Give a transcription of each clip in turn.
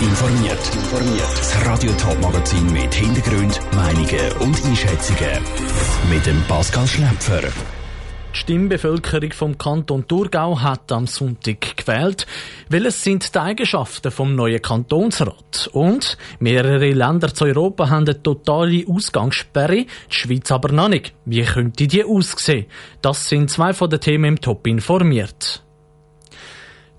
informiert. Das Radio Top Magazin mit Hintergrund, Meinungen und Einschätzungen mit dem Pascal Schläpfer. Die Stimmbevölkerung vom Kanton Thurgau hat am Sonntag gewählt. Welches sind die Eigenschaften vom neuen Kantonsrat? Und mehrere Länder zu Europa haben eine totale Ausgangssperre, die Schweiz aber noch nicht. Wie könnte die aussehen? Das sind zwei von den Themen im Top informiert.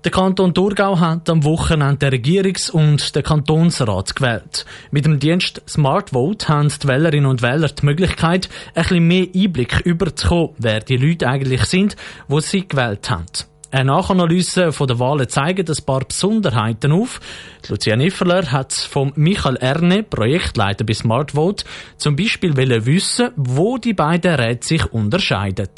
Der Kanton Thurgau hat am Wochenende den Regierungs- und den Kantonsrat gewählt. Mit dem Dienst Smart Vote haben die Wählerinnen und Wähler die Möglichkeit, ein bisschen mehr Einblick überzukommen, wer die Leute eigentlich sind, wo sie gewählt haben. Eine Nachanalyse der Wahlen zeigt ein paar Besonderheiten auf. Lucia Nifferler hat von Michael Erne, Projektleiter bei Smart Vote, zum Beispiel wissen, wo die beiden Räte sich unterscheiden.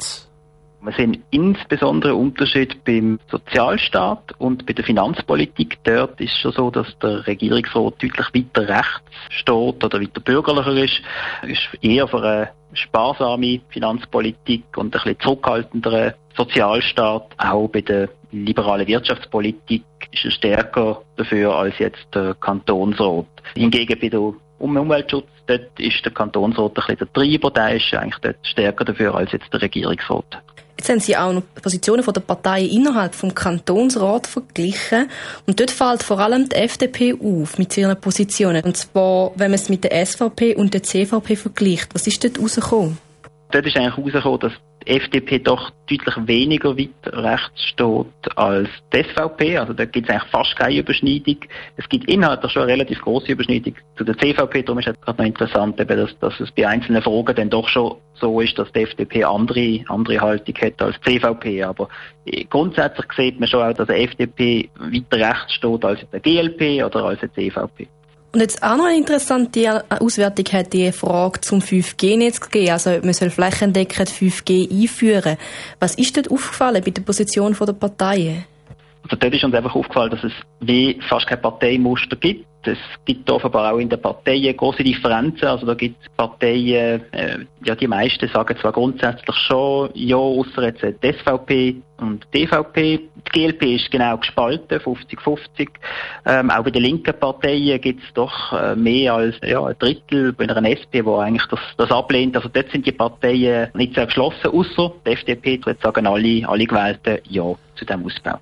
Wir sehen insbesondere Unterschied beim Sozialstaat und bei der Finanzpolitik. Dort ist es schon so, dass der Regierungsrat deutlich weiter rechts steht oder weiter bürgerlicher ist. Ist eher für eine sparsame Finanzpolitik und ein bisschen zurückhaltenderen Sozialstaat. Auch bei der liberalen Wirtschaftspolitik ist er stärker dafür als jetzt der Kantonsrat. Hingegen bei der Umweltschutz, dort ist der Kantonsrat ein bisschen der Treiber, der ist eigentlich dort stärker dafür als jetzt der Regierungsrat. Jetzt haben Sie auch noch Positionen der Parteien innerhalb vom Kantonsrat verglichen. Und dort fällt vor allem die FDP auf mit ihren Positionen. Und zwar, wenn man es mit der SVP und der CVP vergleicht. Was ist dort rausgekommen? Dort ist eigentlich rausgekommen, dass die FDP doch deutlich weniger weit rechts steht als die SVP. Also da gibt es eigentlich fast keine Überschneidung. Es gibt inhaltlich schon eine relativ große Überschneidung zu der CVP. Darum ist es gerade noch interessant, eben, dass, dass es bei einzelnen Fragen dann doch schon so ist, dass die FDP andere, andere Haltung hat als die CVP. Aber grundsätzlich sieht man schon auch, dass die FDP weiter rechts steht als die GLP oder als die CVP. Und jetzt auch noch eine interessante Auswertung hat die Frage zum 5G-Netz gegeben. Also, man soll flächendeckend 5G einführen. Was ist dort aufgefallen bei der Position der Parteien? Also dort ist uns einfach aufgefallen, dass es wie fast kein Parteimuster gibt. Es gibt offenbar auch in den Parteien große Differenzen. Also da gibt es Parteien, äh, ja die meisten sagen zwar grundsätzlich schon ja, außer jetzt die SVP und die DVP. Die GLP ist genau gespalten, 50-50. Ähm, auch bei den linken Parteien gibt es doch äh, mehr als ja, ein Drittel bei einer SP, wo eigentlich das, das ablehnt. Also dort sind die Parteien nicht sehr geschlossen, außer die FDP. Dort sagen alle, alle Gewählten Ja zu diesem Ausbau.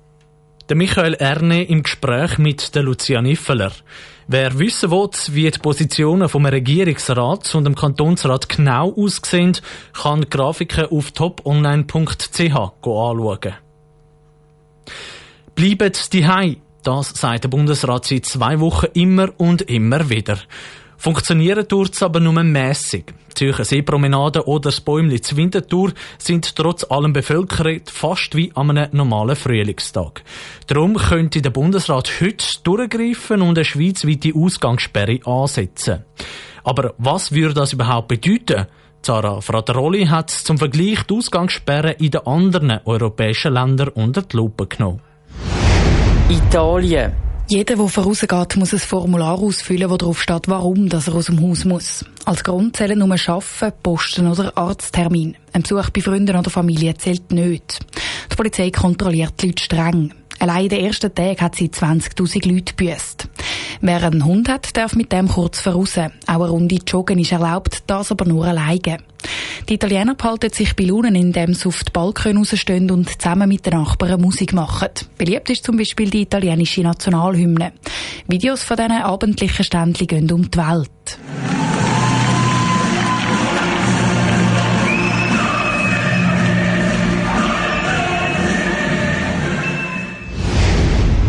Der Michael Erne im Gespräch mit der Lucia Niffeler. Wer wissen will, wie die Positionen vom Regierungsrat und dem Kantonsrat genau aussehen, kann die Grafiken auf toponline.ch anschauen. Bleibt die Das sagt der Bundesrat seit zwei Wochen immer und immer wieder. Funktionieren tut's aber nur mässig. Die Zürcher Seepromenade oder das Bäumli zu Winterthur sind trotz allem bevölkert fast wie an einem normalen Frühlingstag. Darum könnte der Bundesrat heute durchgreifen und eine schweizweite Ausgangssperre ansetzen. Aber was würde das überhaupt bedeuten? Zara Frateroli hat zum Vergleich die Ausgangssperre in den anderen europäischen Ländern unter die Lupe genommen. Italien jeder, der vorausgeht, muss ein Formular ausfüllen, wo drauf steht, warum dass er aus dem Haus muss. Als Grund zählen nur Arbeiten, Posten oder Arzttermin. Ein Besuch bei Freunden oder Familie zählt nicht. Die Polizei kontrolliert die Leute streng. Allein in den ersten Tagen hat sie 20.000 Leute büßt. Wer einen Hund hat, darf mit dem kurz voraus. Auch eine Runde Joggen ist erlaubt, das aber nur alleine. Die Italiener behalten sich bei Lunen, indem sie auf die Balkone rausstehen und zusammen mit den Nachbarn Musik machen. Beliebt ist zum Beispiel die italienische Nationalhymne. Videos von diesen abendlichen Ständchen gehen um die Welt.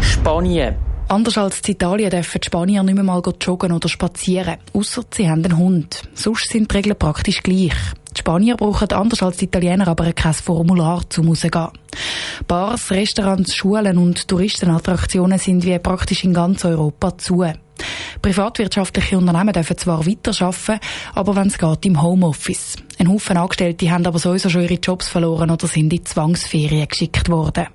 Spanien. Anders als in Italien dürfen die Spanier nicht mehr mal joggen oder spazieren, außer sie haben einen Hund. Sonst sind die Regeln praktisch gleich. Die Spanier brauchen anders als die Italiener aber kein Formular zum Rausgehen. Bars, Restaurants, Schulen und Touristenattraktionen sind wie praktisch in ganz Europa zu. Privatwirtschaftliche Unternehmen dürfen zwar weiterarbeiten, aber wenn es geht, im Homeoffice. Ein Haufen Angestellte haben aber sowieso schon ihre Jobs verloren oder sind in Zwangsferien geschickt worden.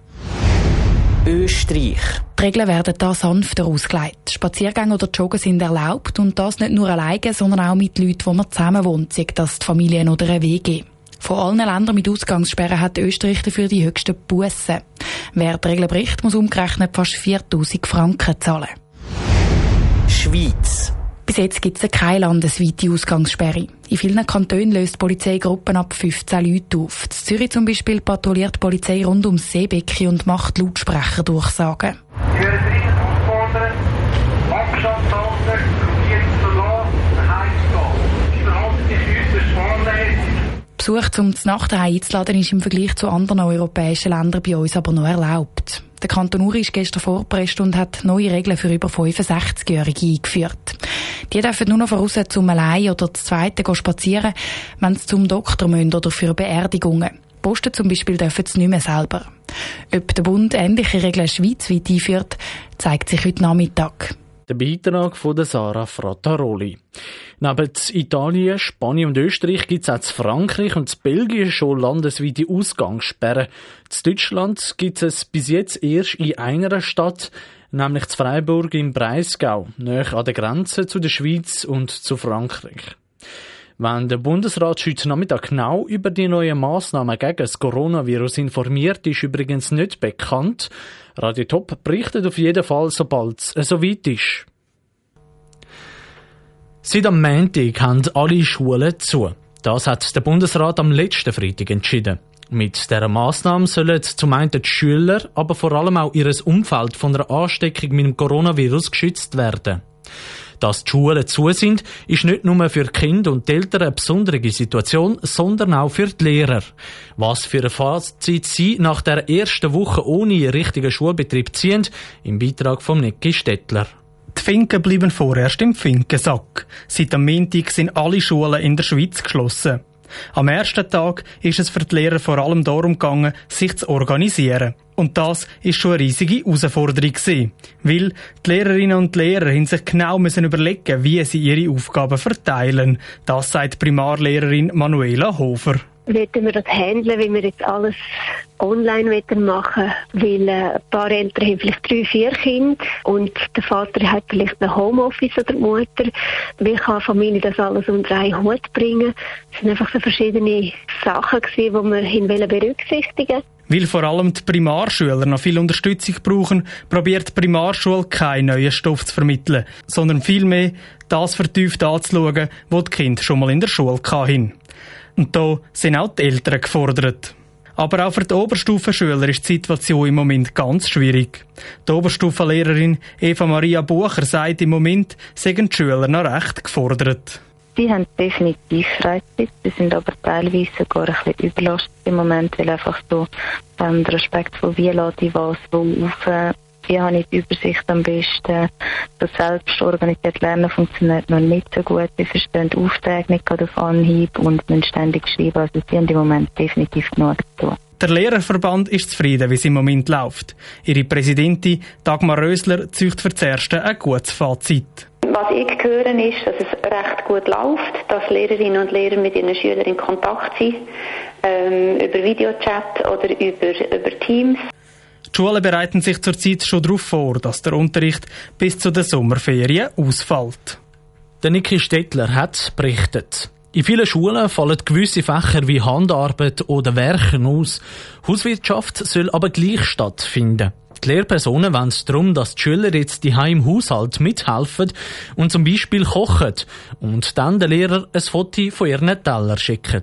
Österreich. Die Regeln werden da sanfter ausgelegt. Spaziergänge oder Joggen sind erlaubt und das nicht nur alleine, sondern auch mit Leuten, wo man zusammen wohnt, sei das die Familien oder eine WG. Von allen Ländern mit Ausgangssperren hat Österreich dafür die höchsten Bussen. Wer die Regeln bricht, muss umgerechnet fast 4000 Franken zahlen. Schweiz. Bis jetzt gibt es keine landesweite Ausgangssperre. In vielen Kantonen löst die Polizei Gruppen ab 15 Leute auf. In Zürich zum Beispiel patrouilliert die Polizei rund ums Seebecken und macht Lautsprecherdurchsagen. Besuch zum Nacht einzuladen ist im Vergleich zu anderen europäischen Ländern bei uns aber noch erlaubt. Der Kanton Uri ist gestern vorgepresst und hat neue Regeln für über 65-Jährige eingeführt. Die dürfen nur noch voraus zum Allein oder zum Zweiten spazieren, wenn sie zum Doktor müssen oder für Beerdigungen. Posten zum Beispiel dürfen sie nicht mehr selber. Ob der Bund ähnliche Regeln schweizweit einführt, zeigt sich heute Nachmittag. Der Beitrag von der Sarah Frattaroli. Neben Italien, Spanien und Österreich gibt es auch in Frankreich und in Belgien schon landesweite Ausgangssperren. In Deutschland gibt es bis jetzt erst in einer Stadt, nämlich in Freiburg im Breisgau, nahe an der Grenze zu der Schweiz und zu Frankreich. Wenn der Bundesrat heute Nachmittag genau über die neuen Massnahmen gegen das Coronavirus informiert, ist übrigens nicht bekannt. Radio Top berichtet auf jeden Fall, sobald es soweit ist. Seit am Montag haben alle Schulen zu. Das hat der Bundesrat am letzten Freitag entschieden. Mit dieser Massnahme sollen zum einen die Schüler, aber vor allem auch ihr Umfeld von einer Ansteckung mit dem Coronavirus geschützt werden. Dass die Schulen zu sind, ist nicht nur für Kinder und Eltern eine besondere Situation, sondern auch für die Lehrer. Was für ein Fazit sie nach der ersten Woche ohne richtigen Schulbetrieb ziehen, im Beitrag von Nicky Stettler. Die Finken bleiben vorerst im Finkensack. Seit am Montag sind alle Schulen in der Schweiz geschlossen. Am ersten Tag ist es für die Lehrer vor allem darum gegangen, sich zu organisieren. Und das ist schon eine riesige Herausforderung gewesen. Weil die Lehrerinnen und Lehrer haben sich genau müssen überlegen, wie sie ihre Aufgaben verteilen. Das sagt Primarlehrerin Manuela Hofer werden wir das handeln, wie wir jetzt alles online machen weil äh, ein paar Eltern haben vielleicht drei, vier Kinder und der Vater hat vielleicht ein Homeoffice oder die Mutter. Wie kann eine Familie das alles unter einen Hut bringen? Es sind einfach so verschiedene Sachen die wir berücksichtigen weil vor allem die Primarschüler noch viel Unterstützung brauchen, probiert die Primarschule keinen neuen Stoff zu vermitteln, sondern vielmehr das vertieft anzuschauen, was die Kinder schon mal in der Schule hatten. Und da sind auch die Eltern gefordert. Aber auch für die Oberstufenschüler ist die Situation im Moment ganz schwierig. Die Oberstufenlehrerin Eva Maria Bucher sagt im Moment, seien die Schüler noch recht gefordert. Sie haben definitiv Freizeit, sie sind aber teilweise sogar ein bisschen überlastet im Moment, weil einfach so ähm, der Respekt von wie lade ich was wo auf wie habe ich die Übersicht am besten. Das selbst organisiert Lernen funktioniert noch nicht so gut. Sie verstehen die Aufträge nicht gerade auf Anhieb und müssen ständig schreiben. Also sie haben im Moment definitiv genug zu tun. Der Lehrerverband ist zufrieden, wie es im Moment läuft. Ihre Präsidentin Dagmar Rösler zücht für das Erste ein gutes Fazit. Was ich höre, ist, dass es recht gut läuft, dass Lehrerinnen und Lehrer mit ihren Schülern in Kontakt sind, ähm, über Videochat oder über, über Teams. Die Schulen bereiten sich zurzeit schon darauf vor, dass der Unterricht bis zu den Sommerferien ausfällt. Der Niki Stettler hat berichtet. In vielen Schulen fallen gewisse Fächer wie Handarbeit oder Werken aus. Hauswirtschaft soll aber gleich stattfinden. Die Lehrpersonen wollen darum, dass die Schüler jetzt die im Haushalt mithelfen und zum Beispiel kochen und dann der Lehrer ein Foto von ihren Teller schicken.